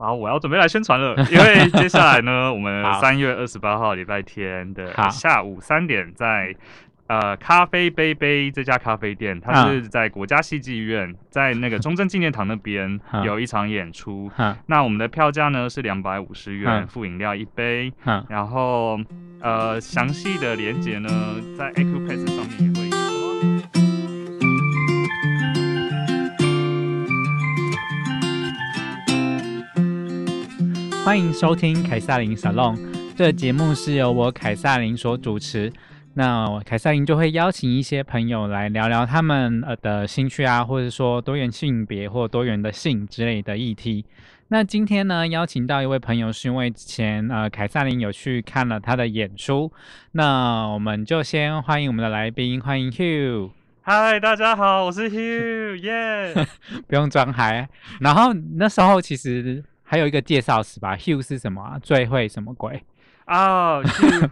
啊，我要准备来宣传了，因为 接下来呢，我们好三月二十八号礼拜天的下午三点在。呃，咖啡杯杯这家咖啡店，它嗯是在国家戏剧院，在那个中正纪念堂那边 嗯有一场演出。哼那我们的票价呢是两百五十元，嗯附饮料一杯。哼，然后呃，详细的连接呢，在 Acupass 上面也会欢迎收听凯撒琳 Salon，这个节目是由我凯撒琳所主持。那我凯撒琳就会邀请一些朋友来聊聊他们呃的兴趣啊，或者说多元性别或多元的性之类的议题。那今天呢，邀请到一位朋友，是因为之前呃凯撒琳有去看了他的演出。那我们就先欢迎我们的来宾，欢迎 Hugh。嗨，大家好，我是 Hugh，耶、不用装嗨。然后那时候其实还有一个介绍词吧，Hugh 是什么、啊？最会什么鬼？啊，Hugh，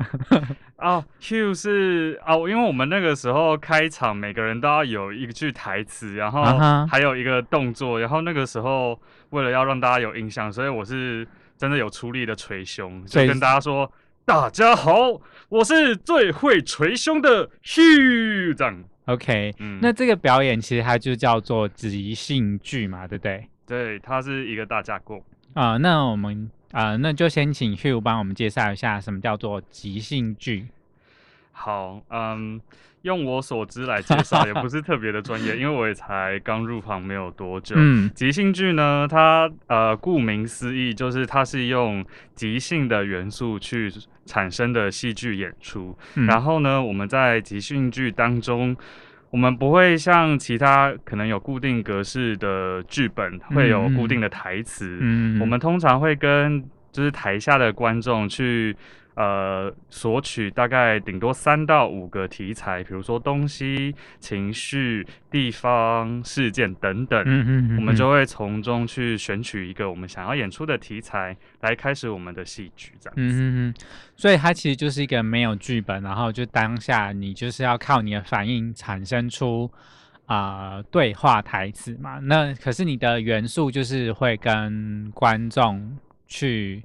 哦，Hugh 是哦，因为我们那个时候开场，每个人都要有一句台词，然后还有一个动作，然后那个时候为了要让大家有印象，所以我是真的有出力的捶胸，就所以跟大家说。大家好，我是最会捶胸的 Hugh，这样，OK，、嗯，那这个表演其实它就叫做即兴剧嘛，对不对？对，它是一个大架构。啊、那我们啊、那就先请 Hugh 帮我们介绍一下什么叫做即兴剧。好，嗯，用我所知来介绍，也不是特别的专业，因为我也才刚入行没有多久。嗯即兴剧呢，它呃，顾名思义，就是它是用即兴的元素去产生的戏剧演出。嗯然后呢，我们在即兴剧当中，我们不会像其他可能有固定格式的剧本，会有固定的台词。嗯我们通常会跟就是台下的观众去呃索取大概顶多三到五个题材，比如说东西、情绪、地方、事件等等。嗯嗯嗯我们就会从中去选取一个我们想要演出的题材，来开始我们的戏剧，这样子。嗯嗯嗯，所以它其实就是一个没有剧本，然后就当下你就是要靠你的反应产生出啊、对话台词嘛。那可是你的元素就是会跟观众去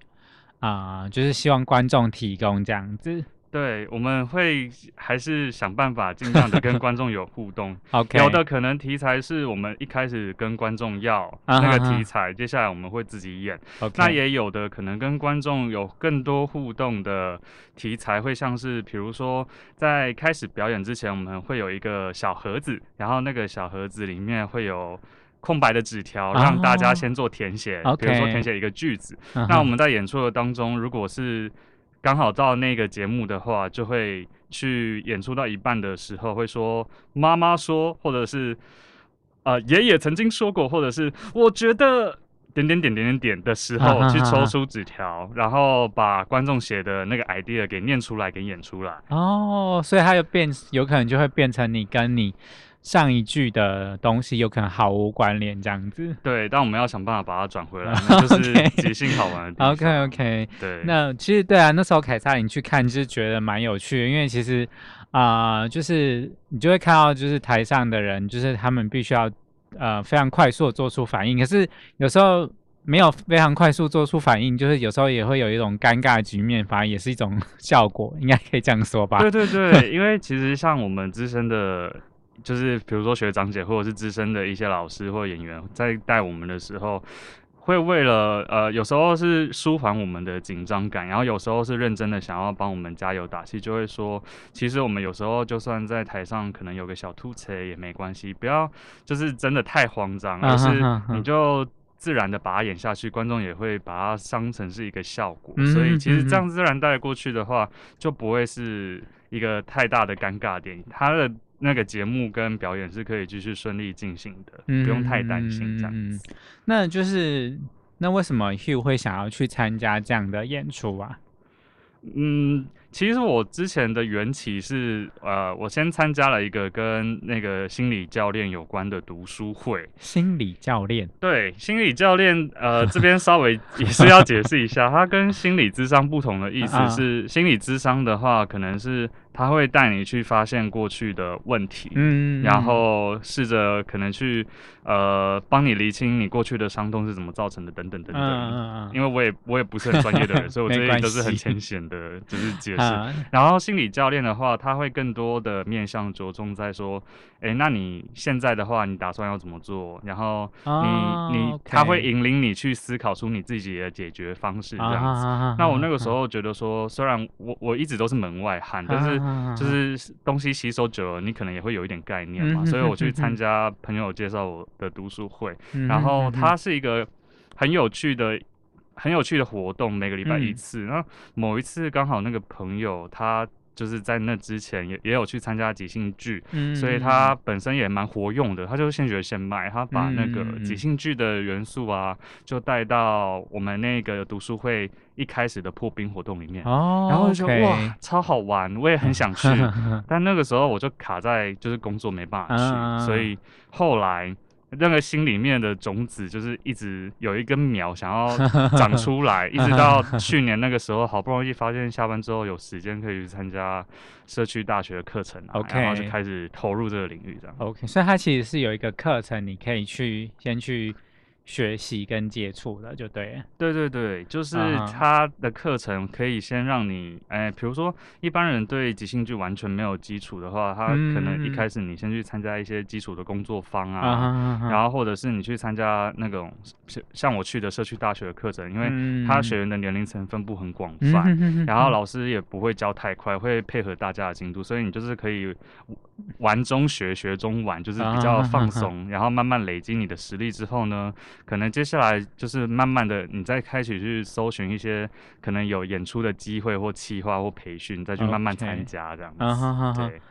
啊、就是希望观众提供这样子。对，我们会还是想办法尽量的跟观众有互动。OK，有的可能题材是我们一开始跟观众要那个题材，接下来我们会自己演。OK，那也有的可能跟观众有更多互动的题材，会像是比如说在开始表演之前，我们会有一个小盒子，然后那个小盒子里面会有空白的纸条，让大家哦先做填写比如说填写一个句子。那我们在演出的当中，如果是刚好到那个节目的话，就会去演出到一半的时候，会说妈妈说，或者是呃爷爷曾经说过，或者是我觉得点点点点点点的时候，去抽出纸条，然后把观众写的那个 idea 给念出来，给演出来。哦，所以它就变，有可能就会变成你跟你上一句的东西有可能毫无关联这样子。对，但我们要想办法把它转回来，那就是即兴好玩。OK OK，对，那其实对啊，那时候凯撒琳去看，就是觉得蛮有趣的，因为其实啊、就是你就会看到，就是台上的人，就是他们必须要呃非常快速的做出反应，可是有时候没有非常快速做出反应，就是有时候也会有一种尴尬的局面，反而也是一种效果，应该可以这样说吧？对对对，因为其实像我们资深的，就是比如说学长姐或者是资深的一些老师或演员，在带我们的时候，会为了呃，有时候是舒缓我们的紧张感，然后有时候是认真的想要帮我们加油打气，就会说，其实我们有时候就算在台上可能有个小突车也没关系，不要就是真的太慌张，而是你就。自然的把它演下去，观众也会把它当成是一个效果，嗯所以其实嗯这样自然带过去的话，就不会是一个太大的尴尬点。它的那个节目跟表演是可以继续顺利进行的，不用太担心这样嗯子。那就是那为什么 Hugh 会想要去参加这样的演出啊？嗯，其实我之前的缘起是，呃，我先参加了一个跟那个心理教练有关的读书会。心理教练，对，心理教练，呃，这边稍微也是要解释一下，它跟心理智商不同的意思啊是，心理智商的话，可能是他会带你去发现过去的问题，嗯，然后试着可能去，呃，帮你厘清你过去的伤痛是怎么造成的，等等等嗯等。嗯嗯，因为我也我也不是很专业的人，所以我这些都是很浅显的，只是解释。啊。然后心理教练的话，他会更多的面向着重在说，哎，那你现在的话，你打算要怎么做？然后你、哦你他会引领你去思考出你自己的解决方式这样子。啊那我那个时候觉得说，虽然我我一直都是门外汉，但是啊就是东西吸收久了，你可能也会有一点概念嘛，嗯所以我去嗯 参加朋友介绍我的读书会，嗯然后嗯。它是一个很有趣的、很有趣的活动，每个礼拜一嗯。次。然后某一次刚好那个朋友他就是在那之前也也有去参加即兴剧，嗯所以他本身也蛮活用的，他就是现学现卖，他把那个即兴剧的元素啊，就带到我们那个读书会一开始的破冰活动里面。哦，然后就觉得哇，超好玩，我也很想去，但那个时候我就卡在就是工作没办法去，嗯。所以后来那个心里面的种子就是一直有一根苗想要 长出来，一直到去年那个时候，好不容易发现下班之后有时间可以去参加社区大学的课程啊 OK 然后就开始投入这个领域这样。OK，所以它其实是有一个课程，你可以去先去学习跟接触的，就对了。对对对，就是他的课程可以先让你，哎，比如说一般人对即兴剧完全没有基础的话，他可能一嗯。开始你先去参加一些基础的工作坊啊，然后或者是你去参加那种像像我去的社区大学的课程，因为为他学员的年龄层分布很广嗯泛，然后老师也不会教太快，会配合大家的进度，所以你就是可以玩中学，学中玩，就是比较放松，然后慢慢累积你的实力之后呢，可能接下来就是慢慢的你再开始去搜寻一些可能有演出的机会或企划或培训，再去慢慢参加这样子。啊哈哈哈对。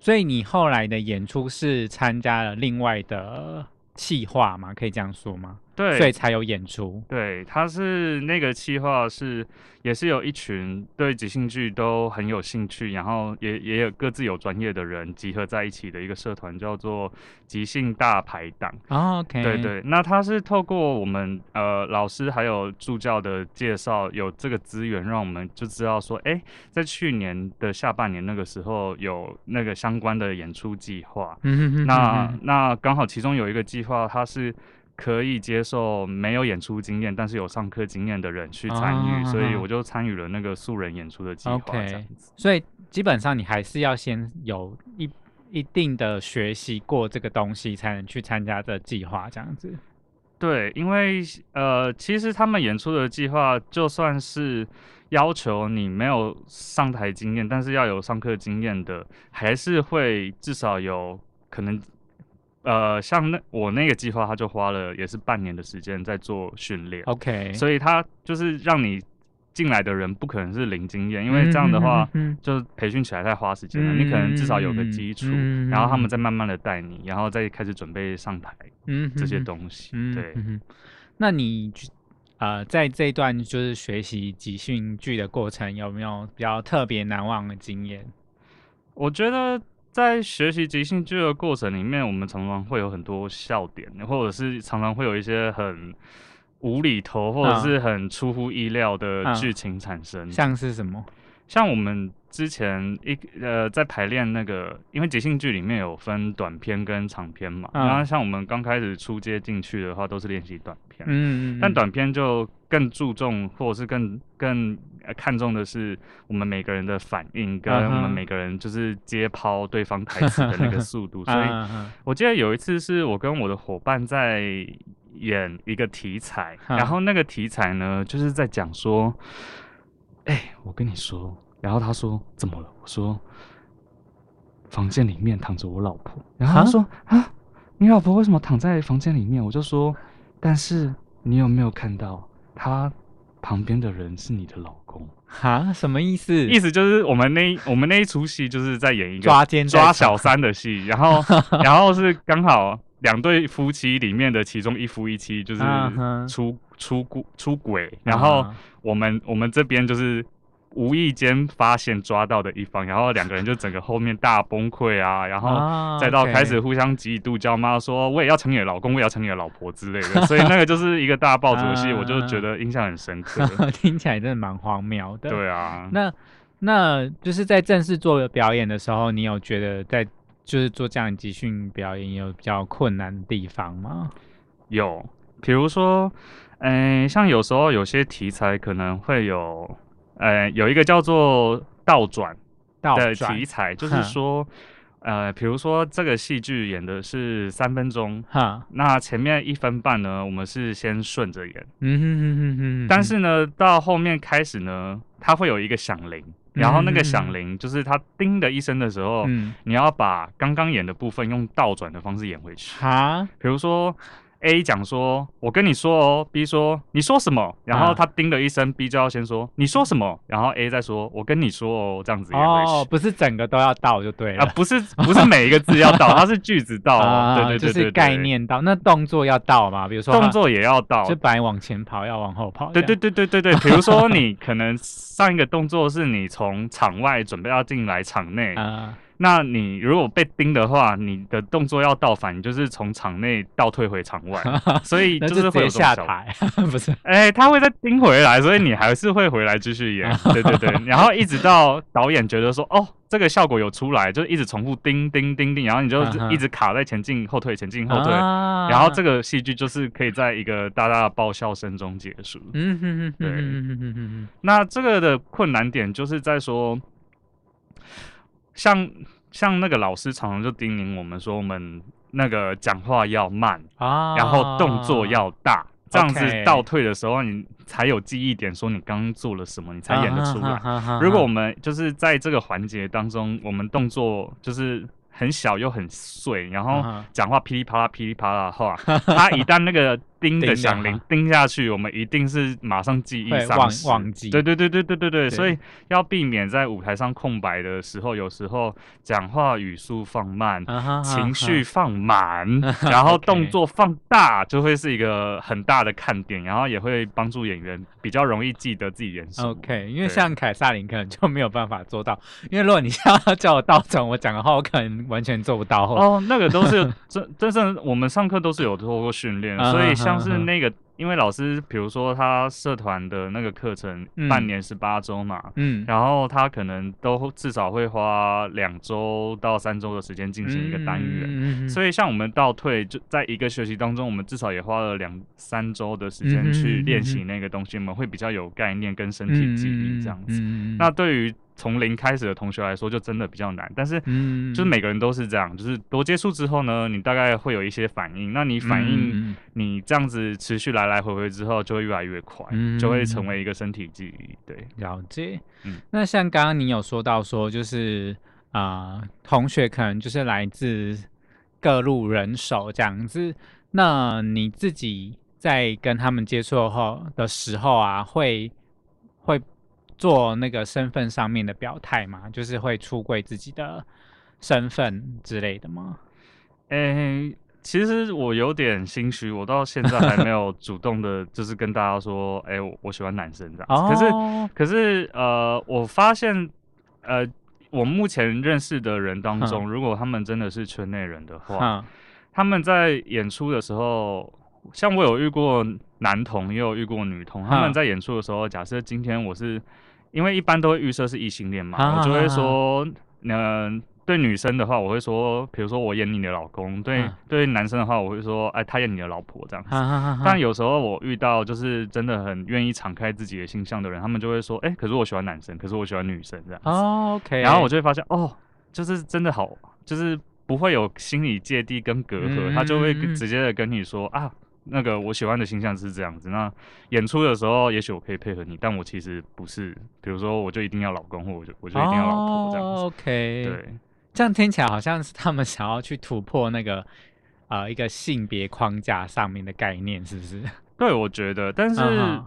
所以你后来的演出是参加了另外的企划吗？可以这样说吗？对，所以才有演出。对，他是那个企划是也是有一群对即兴剧都很有兴趣，然后也也有各自有专业的人集合在一起的一个社团，叫做即兴大排档。哦 OK，对，对，那他是透过我们呃老师还有助教的介绍，有这个资源，让我们就知道说，哎，在去年的下半年那个时候有那个相关的演出计划。嗯哼哼那哼那刚好其中有一个计划，它是可以接受没有演出经验，但是有上课经验的人去参与，啊所以我就参与了那个素人演出的计划，OK 这样子。所以基本上你还是要先有一一定的学习过这个东西，才能去参加这计划这样子。对，因为呃，其实他们演出的计划，就算是要求你没有上台经验，但是要有上课经验的，还是会至少有可能。呃，像那我那个计划，他就花了也是半年的时间在做训练。OK，所以他就是让你进来的人不可能是零经验，因为这样的话，嗯，就培训起来太花时间了。你可能至少有个基础，嗯然后他们再慢慢的带你，然后再开始准备上台嗯这些。东西。嗯对，那你呃在这一段就是学习集训剧的过程，有没有比较特别难忘的经验？我觉得。在学习即兴剧的过程里面，我们常常会有很多笑点，或者是常常会有一些很无厘头，或者嗯。是很出乎意料的嗯。剧情产生。像是什么？像我们之前一呃在排练那个，因为即兴剧里面有分短片跟长片嘛，嗯。然后像我们刚开始出街进去的话，都是练习短片，嗯，但短片就更注重或者是更更呃看重的是我们每个人的反应，跟我们每个人就是接抛对方台词的那个速度，所以我记得有一次是我跟我的伙伴在演一个题材，嗯。然后那个题材呢就是在讲说，哎、我跟你说，然后他说怎么了？我说房间里面躺着我老婆，然后他说啊，你老婆为什么躺在房间里面？我就说，但是你有没有看到他旁边的人是你的老公？哈，什么意思？意思就是我们那我们那一出戏就是在演一个抓奸抓小三的戏，然后 然后是刚好两对夫妻里面的其中一夫一妻就是出出故出轨，然后啊我们我们这边就是无意间发现抓到的一方，然后两个人就整个后面大崩溃啊，然后啊再到开始互相嫉妒叫骂，说我也要成你的老公，我也要成你的老婆之类的，所以那个就是一个大爆竹戏，啊我就觉得印象很深刻。听起来真的蛮荒谬的。对啊，那那就是在正式做表演的时候，你有觉得在就是做这样集训表演有比较困难的地方吗？有，比如说，嗯、像有时候有些题材可能会有，呃，有一个叫做倒转的题材，就是说，呃，比如说这个戏剧演的是三分钟，哈，那前面一分半呢，我们是先顺着演，嗯哼哼哼哼，但是呢，到后面开始呢，它会有一个响铃，然后那个响铃就是它叮的一声的时候，嗯，你要把刚刚演的部分用倒转的方式演回去。哈，比如说 A 讲说，我跟你说哦，B 说你说什么，然后啊他叮了一声，B 就要先说你说什么，然后 A 再说我跟你说哦，这样子哦，不是整个都要到就对了。啊，了。不是不是每一个字要到，它是句子到。哦，啊对对对对就是概念到，那动作要到嘛？比如说动作也要到。就，本来往前跑，要往后跑。对对对对对对，比如说你可能上一个动作是你从场外准备要进来场内，啊，那你如果被盯的话，你的动作要倒反，你就是从场内倒退回场外，所以就是会。下台，不是？哎、他会再盯回来，所以你还是会回来继续演，对对对，然后一直到导演觉得说，哦，这个效果有出来，就一直重复盯盯盯盯，然后你就一直卡在前进后退前进后退，啊。然后这个戏剧就是可以在一个大大的爆笑声中结束。嗯哼哼哼对。哼哼哼哼哼。那这个的困难点就是在说，像像那个老师常常就叮咛我们说，我们那个讲话要慢，啊，然后动作要大，这样子倒退的时候，你才有记忆点，说你刚刚做了什么，你才演得出来。来如果我们就是在这个环节当中，我们动作就是很小又很碎，然后讲话噼里啪啦噼里啪啦的话，他一旦那个叮叮的的响铃话叮下去，我们一定是马上记忆会忘丧失。忘记，对对对对对对对，所以要避免在舞台上空白的时候，有时候讲话语速放慢，情绪放满，然后动作放大，就会是一个很大的看点，然后也会帮助演员比较容易记得自己演什么。OK，因为像凯撒琳可能就没有办法做到，因为如果你要叫我倒转我讲的话，我可能完全做不到。哦，那个都是真真正我们上课都是有做过训练所以像是那个，因为老师比如说他社团的那个课程嗯半年十八周嘛。嗯，然后他可能都至少会花两周到三周的时间进行一个单元，元所以像我们倒退，就在一个学期当中，我们至少也花了两三周的时间去练习那个东西，我们会比较有概念跟身体记忆这样子。嗯那对于从零开始的同学来说，就真的比较难。但是嗯就是每个人都是这样，就是多接触之后呢，你大概会有一些反应。那你反应，嗯你这样子持续来来回回之后，就会越来越快，嗯就会成为一个身体记忆。对，了解。嗯那像刚刚你有说到说，就是啊、呃同学可能就是来自各路人手这样子。那你自己在跟他们接触后的时候啊，会会做那个身份上面的表态吗？就是会出柜自己的身份之类的吗？诶、其实我有点心虚，我到现在还没有主动的，就是跟大家说，诶、我我喜欢男生这样子。可是哦，可是呃，我发现呃，我目前认识的人当中，如果他们真的是圈内人的话，哼他们在演出的时候，像我有遇过男同，也有遇过女同，他们嗯。在演出的时候，假设今天我是，因为一般都会预设是异性恋嘛，啊我就会说，嗯、对女生的话，我会说，比如说我演你的老公；对、嗯。对男生的话，我会说，哎，他演你的老婆这样但有时候我遇到就是真的很愿意敞开自己的形象的人，他们就会说，哎、可是我喜欢男生，可是我喜欢女生这样子。哦，OK，然后我就会发现，哦，就是真的好，就是不会有心理芥蒂跟隔阂，嗯他就会直接的跟你说啊，那个我喜欢的形象是这样子。那演出的时候，也许我可以配合你，但我其实不是，比如说我就一定要老公，或我就我就一定要老婆这样子。哦 OK，对，这样听起来好像是他们想要去突破那个呃一个性别框架上面的概念，是不是？对，我觉得，但是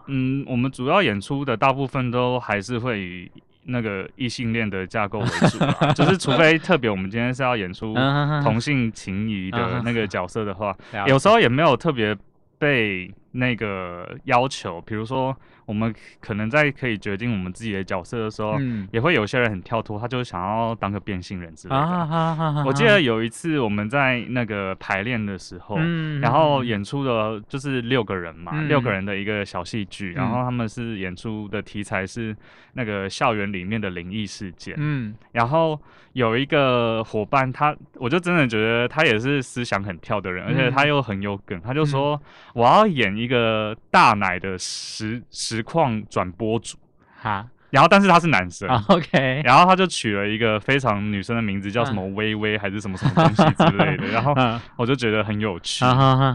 嗯我们主要演出的大部分都还是会以那个异性恋的架构为主啦，就是除非特别我们今天是要演出嗯同性情谊的那个角色的话，了有时候也没有特别被那个要求，比如说我们可能在可以决定我们自己的角色的时候，嗯也会有些人很跳脱，他就想要当个变性人之类的。我记得有一次我们在那个排练的时候，嗯然后演出的就是六个人嘛，嗯六个人的一个小戏剧，然后嗯他们是演出的题材是那个校园里面的灵异事件，嗯然后有一个伙伴他，我就真的觉得他也是思想很跳的人，而且嗯他又很有梗，他就说我要演一个大奶的实实况转播主，哈然后但是他是男生。啊 OK 然后他就取了一个非常女生的名字，叫什么微微还是什么什么东西之类的，然后嗯我就觉得很有趣。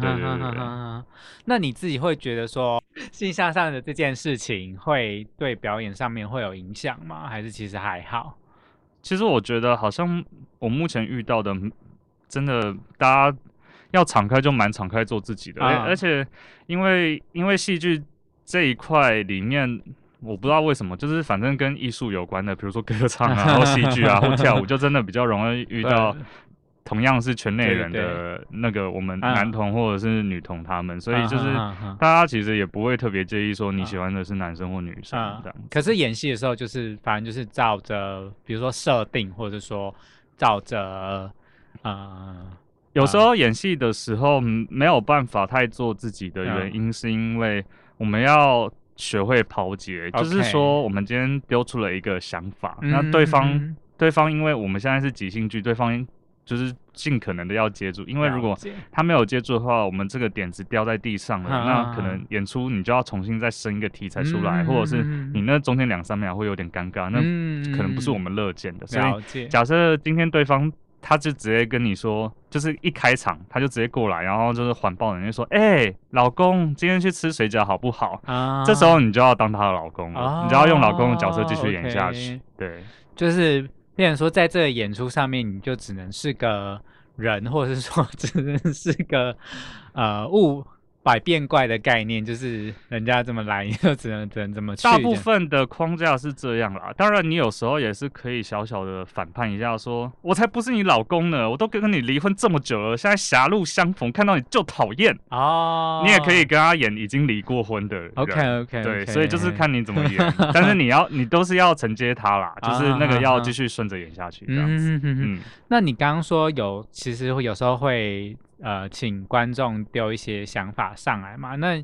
对对对。那你自己会觉得说性向上的这件事情会对表演上面会有影响吗？还是其实还好？其实我觉得好像我目前遇到的，真的大家要敞开就蛮敞开做自己的，而、啊。而且因为因为戏剧这一块里面。我不知道为什么，就是反正跟艺术有关的，比如说歌唱啊，或戏剧啊，或跳舞，就真的比较容易遇到同样是圈内人的那个我们啊。男同或者是女同他们，所以就是大家其实也不会特别介意说你喜欢的是男生或女生啊这样子。可是演戏的时候，就是反正就是照着，比如说设定，或者说照着呃，有时候演戏的时候嗯没有办法太做自己的原嗯。因，是因为我们要学会抛接，就是说我们今天丢出了一个想法，嗯那对方嗯对方因为我们现在是即兴剧，对方就是尽可能的要接住，因为如果他没有接住的话，我们这个点子掉在地上了，啊那可能演出你就要重新再生一个题材出来，嗯或者是嗯你那中间两三秒会有点尴尬，那嗯可能不是我们乐见的。所以，假设今天对方他就直接跟你说，就是一开场他就直接过来，然后就是环抱人就说：“哎、老公，今天去吃水饺好不好？”啊这时候你就要当他的老公了，哦你就要用老公的角色继续演下去。对，就是变成说，在这个演出上面，你就只能是个人，或者是说只能是个呃物百变怪的概念，就是人家这么来，你 就只能只能这么去。大部分的框架是这样啦。当然，你有时候也是可以小小的反叛一下说，我才不是你老公呢，我都跟你离婚这么久了，现在狭路相逢，看到你就讨厌。哦，你也可以跟他演已经离过婚的人。OK OK，对，所以就是看你怎么演，但是你要你都是要承接他啦，就是那个要继续顺着演下去这样子。嗯哼哼哼嗯，那你刚刚说有，其实会有时候会呃，请观众丢一些想法上来嘛？那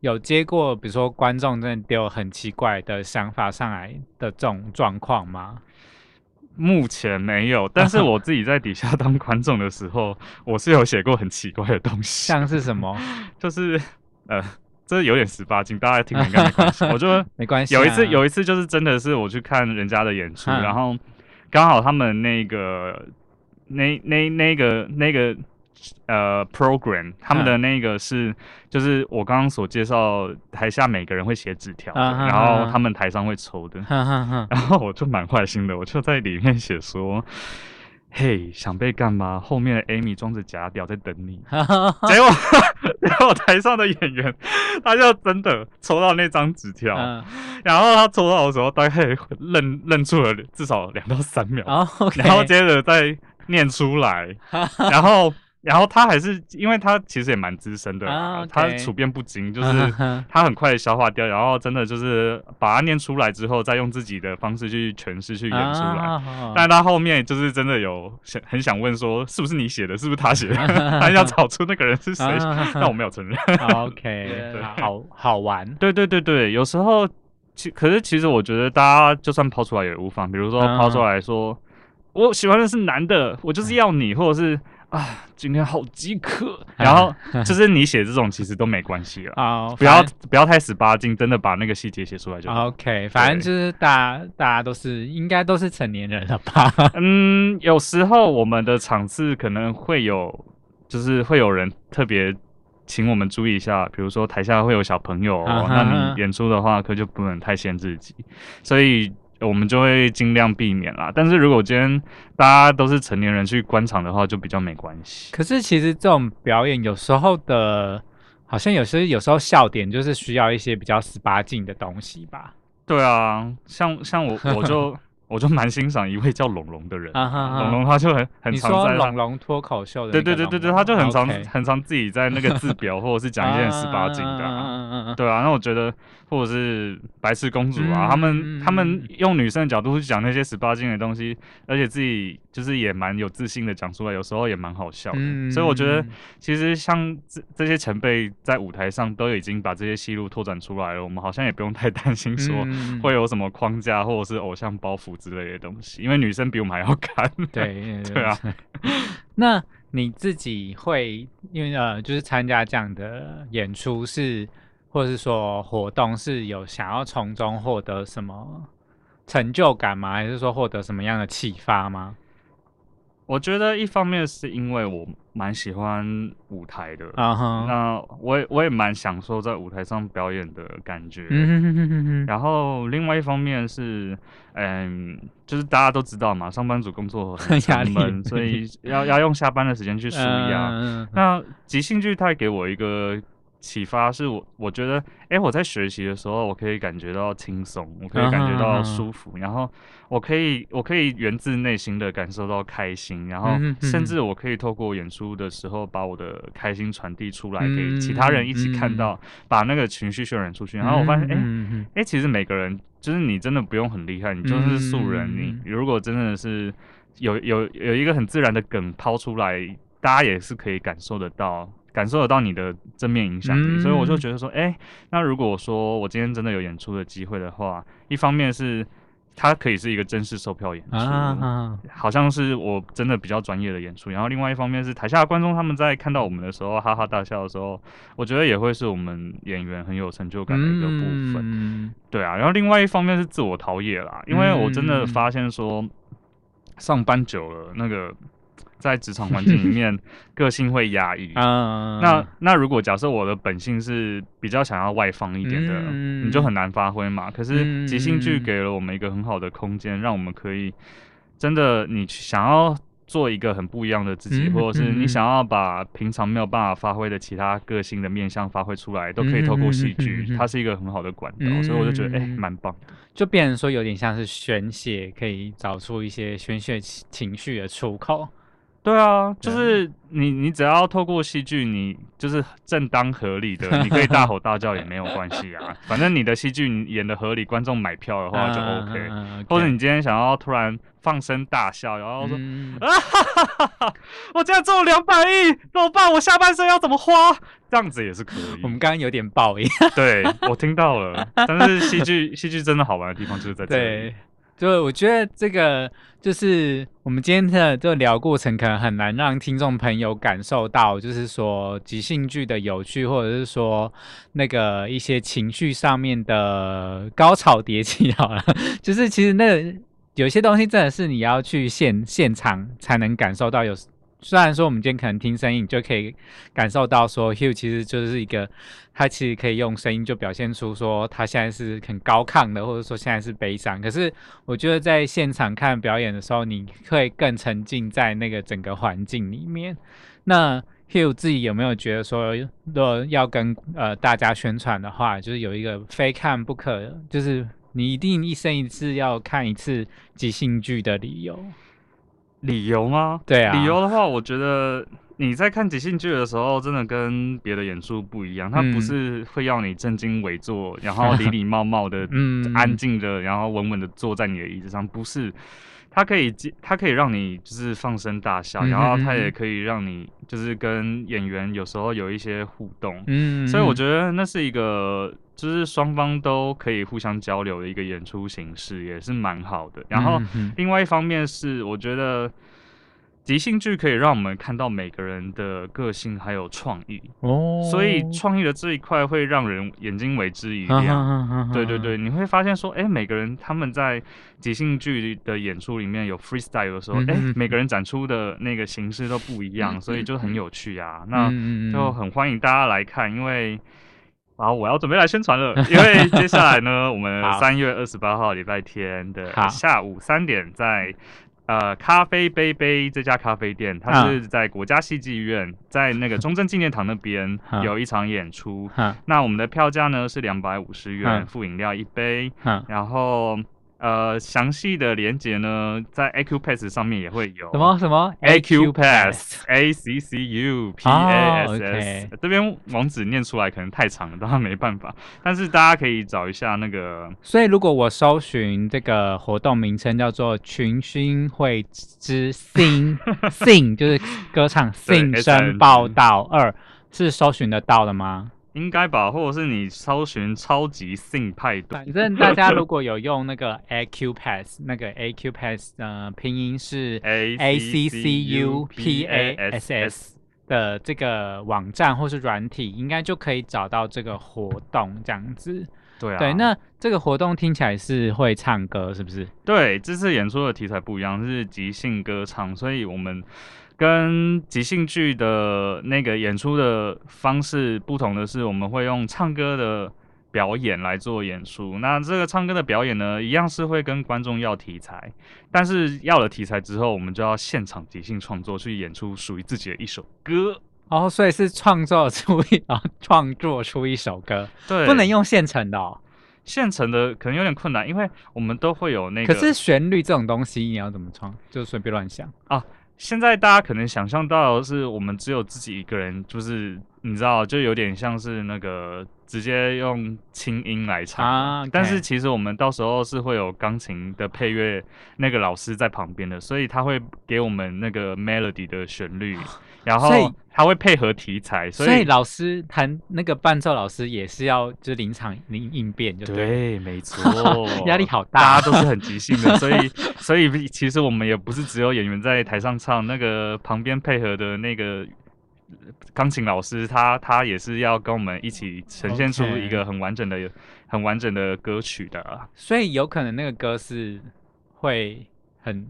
有接过，比如说观众真的丢很奇怪的想法上来的这种状况吗？目前没有，但是我自己在底下当观众的时候，我是有写过很奇怪的东西，像是什么？就是呃，这有点十八禁，大家听了应该没关系。我就 没关系啊、有一次，有一次就是真的是我去看人家的演出，嗯然后刚好他们那个那那那个那个呃 program，他们的那个是、就是我刚刚所介绍，台下每个人会写纸条然后他们台上会抽的，然后我就蛮坏心的，我就在里面写说。嘿，想被干嘛？后面的 Amy 装着假屌在等你。结果，结果台上的演员，他就真的抽到那张纸条，嗯，然后他抽到的时候，大概愣愣住了至少两到三秒，然后接着再念出来，然后然后他还是因为他其实也蛮资深的他处变不惊，就是嗯 他很快的消化掉，然后真的就是把它念出来之后，再用自己的方式去诠释去演出来。啊但他后面就是真的有想很想问说，是不是你写的？是不是他写的？他想找出那个人是谁，啊但我没有承认。OK，对好好玩。对对对对，有时候其可是其实我觉得大家就算抛出来也无妨，比如说嗯抛出来说、我喜欢的是男的，我就是要你，或者是啊今天好饥渴，然后就是你写这种其实都没关系了，啊，不要不要太十八禁，真的把那个细节写出来就好。OK，反正就是大家大家都是应该都是成年人了吧？嗯，有时候我们的场次可能会有，就是会有人特别请我们注意一下，比如说台下会有小朋友、那你演出的话，可就不能太限制自己，所以我们就会尽量避免啦。但是如果今天大家都是成年人去观场的话，就比较没关系。可是其实这种表演有时候的，好像有些有时候笑点就是需要一些比较十八禁的东西吧？对啊，像像我我就我就蛮欣赏一位叫龙龙的人，啊哈哈龙龙他就很很你说常在他龙龙脱口秀的对个龙龙，对对对对，他就很常 OK 很常自己在那个字表或者是讲一些很十八禁的对啊，那我觉得或者是白痴公主啊，嗯他们他们嗯用女生的角度去讲那些十八禁的东西，而且自己就是也蛮有自信的讲出来，有时候也蛮好笑的。嗯所以我觉得其实像这这些前辈在舞台上都已经把这些戏路拓展出来了，我们好像也不用太担心说嗯。会有什么框架或者是偶像包袱之类的东西，因为女生比我们还要干。对 对啊。那你自己会因为呃，就是参加这样的演出是，或者是说活动是有想要从中获得什么成就感吗？还是说获得什么样的启发吗？我觉得一方面是因为我蛮喜欢舞台的，啊哈，那我也我也蛮享受在舞台上表演的感觉。然后另外一方面是，嗯，就是大家都知道嘛，上班族工作很 压力，所以要要用下班的时间去舒压。嗯那即兴剧它给我一个启发，是我我觉得，哎，我在学习的时候，我可以感觉到轻松，我可以感觉到舒服，然后我可以我可以源自内心的感受到开心，然后甚至我可以透过演出的时候，把我的开心传递出来，嗯给其他人一起看到，把那个情绪渲染出去。然后我发现，哎、哎、其实每个人就是你真的不用很厉害，你就是素人，嗯你如果真的是有有有一个很自然的梗抛出来，大家也是可以感受得到。感受得到你的正面影响力，嗯。所以我就觉得说，哎、那如果说我今天真的有演出的机会的话，一方面是它可以是一个正式售票演出，好像是我真的比较专业的演出，然后另外一方面是台下的观众他们在看到我们的时候哈哈大笑的时候，我觉得也会是我们演员很有成就感的一个部分。嗯。对啊，然后另外一方面是自我陶冶啦，因为我真的嗯。发现说，上班久了，那个在职场环境里面，个性会压抑。啊，那那如果假设我的本性是比较想要外放一点的，嗯你就很难发挥嘛。可是嗯即兴剧给了我们一个很好的空间，让我们可以真的你想要做一个很不一样的自己，嗯或者是嗯你想要把平常没有办法发挥的其他个性的面向发挥出来，都可以透过戏剧，嗯它是一个很好的管道，嗯所以我就觉得哎，蛮、棒的。就变成说有点像是宣泄，可以找出一些宣泄情情绪的出口。对啊，就是你你只要透过戏剧，你就是正当合理的，你可以大吼大叫也没有关系啊。反正你的戏剧你演的合理，观众买票的话就 OK。嗯或者你今天想要突然放声大笑，然后说、嗯啊哈哈哈，我竟然中了两百亿，怎么办？我下半生要怎么花？这样子也是可以我们以。刚刚有点爆音，对我听到了，但是戏剧戏剧真的好玩的地方就是在这里。对，就我觉得这个就是我们今天的这个聊过程，可能很难让听众朋友感受到，就是说即兴剧的有趣，或者是说那个一些情绪上面的高潮迭起。好了，就是其实那有些东西真的是你要去现现场才能感受到有。虽然说我们今天可能听声音，就可以感受到说 Hugh 其实就是一个，他其实可以用声音就表现出说他现在是很高亢的，或者说现在是悲伤。可是我觉得在现场看表演的时候，你会更沉浸在那个整个环境里面。那 Hugh 自己有没有觉得说，如果要跟呃大家宣传的话，就是有一个非看不可，就是你一定一生一次要看一次即兴剧的理由？理由吗？对啊，理由的话，我觉得你在看即兴剧的时候，真的跟别的演出不一样。它嗯不是会要你正襟危坐，然后礼礼貌貌的、嗯安静的，然后稳稳的坐在你的椅子上，不是。它可以接，它可以让你就是放声大笑，嗯然后它也可以让你就是跟演员有时候有一些互动。嗯，所以我觉得那是一个，就是双方都可以互相交流的一个演出形式，也是蛮好的。然后另外一方面是，我觉得即兴剧可以让我们看到每个人的个性还有创意，哦，所以创意的这一块会让人眼睛为之一亮。对对对，你会发现说，哎，每个人他们在即兴剧的演出里面有 freestyle 的时候，哎、每个人展出的那个形式都不一样，所以就很有趣啊。那就很欢迎大家来看，因为啊，我要准备来宣传了，因为接下来呢，我们 三月二十八号礼拜天的下午三点在。呃，咖啡杯杯这家咖啡店，它啊是在国家戏剧院，在那个中正纪念堂那边 啊有一场演出。哈那我们的票价呢是两百五十元，嗯附饮料一杯。哈然后呃，详细的连接呢，在 AQ Pass 上面也会有。什么什么 AQ Pass？A C C U P A S S。这边网址念出来可能太长了，当然没办法。但是大家可以找一下那个，所以如果我搜寻这个活动名称叫做群星会之 Sing Sing，就是歌唱对 Sing 声报道二，是搜寻得到的吗？应该吧，或者是你搜寻超级性派对。反正大家如果有用那个 AQ Pass，那个 AQ Pass，呃，拼音是 A A C C U P A S S 的这个网站或是软体，应该就可以找到这个活动这样子。对啊，对，那这个活动听起来是会唱歌，是不是？对这次演出的题材不一样，是即兴歌唱，所以我们跟即兴剧的那个演出的方式不同的是，我们会用唱歌的表演来做演出。那这个唱歌的表演呢，一样是会跟观众要题材，但是要了题材之后，我们就要现场即兴创作，去演出属于自己的一首歌。哦，所以是创作出一啊，创作出一首歌，对，不能用现成的哦。现成的，可能有点困难，因为我们都会有那个。可是旋律这种东西，你要怎么创？就随便乱想啊。现在大家可能想象到的是，我们只有自己一个人，就是你知道，就有点像是那个直接用轻音来唱。啊但是其实我们到时候是会有钢琴的配乐那个老师在旁边的，所以他会给我们那个 melody 的旋律，然后他会配合题材，所以老师弹那个伴奏，老师也是要就是临场应应变，就对没错，压力好大大家都是很即兴的，所以所以其实我们也不是只有演员在台上唱，那个旁边配合的那个呃钢琴老师，他他也是要跟我们一起呈现出一个很完整的、很完整的歌曲的啊。所以有可能那个歌是会很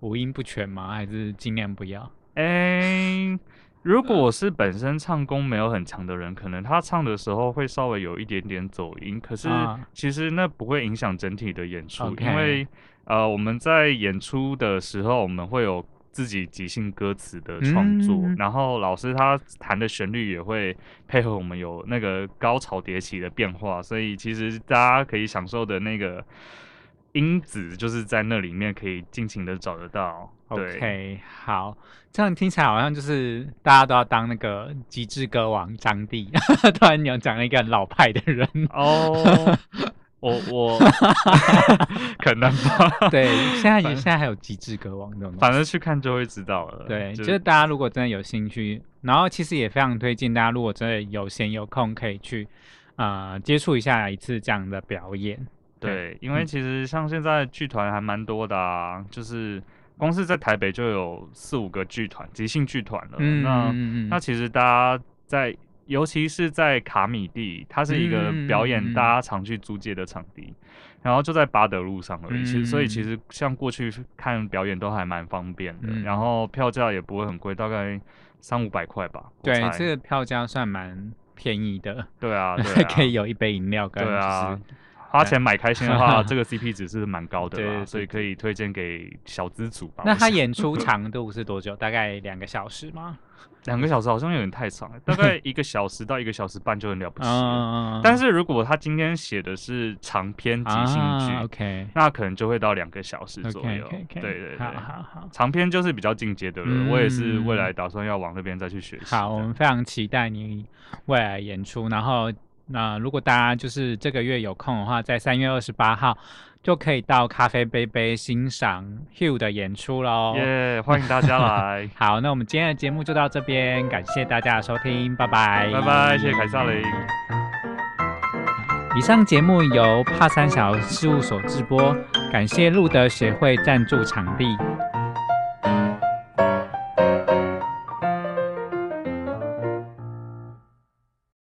五音不全吗？还是尽量不要？诶、如果是本身唱功没有很强的人，可能他唱的时候会稍微有一点点走音，可是啊。其实那不会影响整体的演出因为呃我们在演出的时候，我们会有自己即兴歌词的创作，嗯。然后老师他弹的旋律也会配合我们有那个高潮迭起的变化，所以其实大家可以享受的那个因子就是在那里面可以尽情的找得到。对 OK，好，这样听起来好像就是大家都要当那个极致歌王张帝，突然有讲了一个很老派的人，哦，我我 可能吧，对，现在也现在还有极致歌王这种，反正去看就会知道了。对，就就是大家如果真的有兴趣，然后其实也非常推荐大家，如果真的有闲有空，可以去呃接触一下一次这样的表演。对，因为嗯其实像现在剧团还蛮多的啊，就是光是在台北就有四五个剧团，即兴剧团了。嗯，那那其实大家在，尤其是在卡米蒂，它是一个表演大家常去租借的场地，然后就在巴德路上而已。其实所以其嗯实像过去看表演都还蛮方便的，嗯然后票价也不会很贵，大概三五百块吧。我对，猜这个票价算蛮便宜的，对啊，对啊，可以有一杯饮料跟对啊就是。花钱买开心的话，这个 CP 值是蛮高的啦，对对所以可以推荐给小资主吧。那他演出长度是多久？大概两个小时吗？两个小时好像有点太长了，大概一个小时到一个小时半就很了不起了。嗯，但是如果他今天写的是长篇即兴剧，啊、，OK 那可能就会到两个小时左右。对对对，好好好。长篇就是比较进阶的了。我也是未嗯来打算要往那边再去学习。好，我们非常期待你未来演出。然后，那、如果大家就是这个月有空的话，在三月二十八号就可以到咖啡杯杯欣赏 Hugh 的演出喽。耶欢迎大家来，好，那我们今天的节目就到这边，感谢大家的收听，拜拜，拜拜，谢谢凯撒琳。以上节目由帕三小事务所制播，感谢路德协会赞助场地。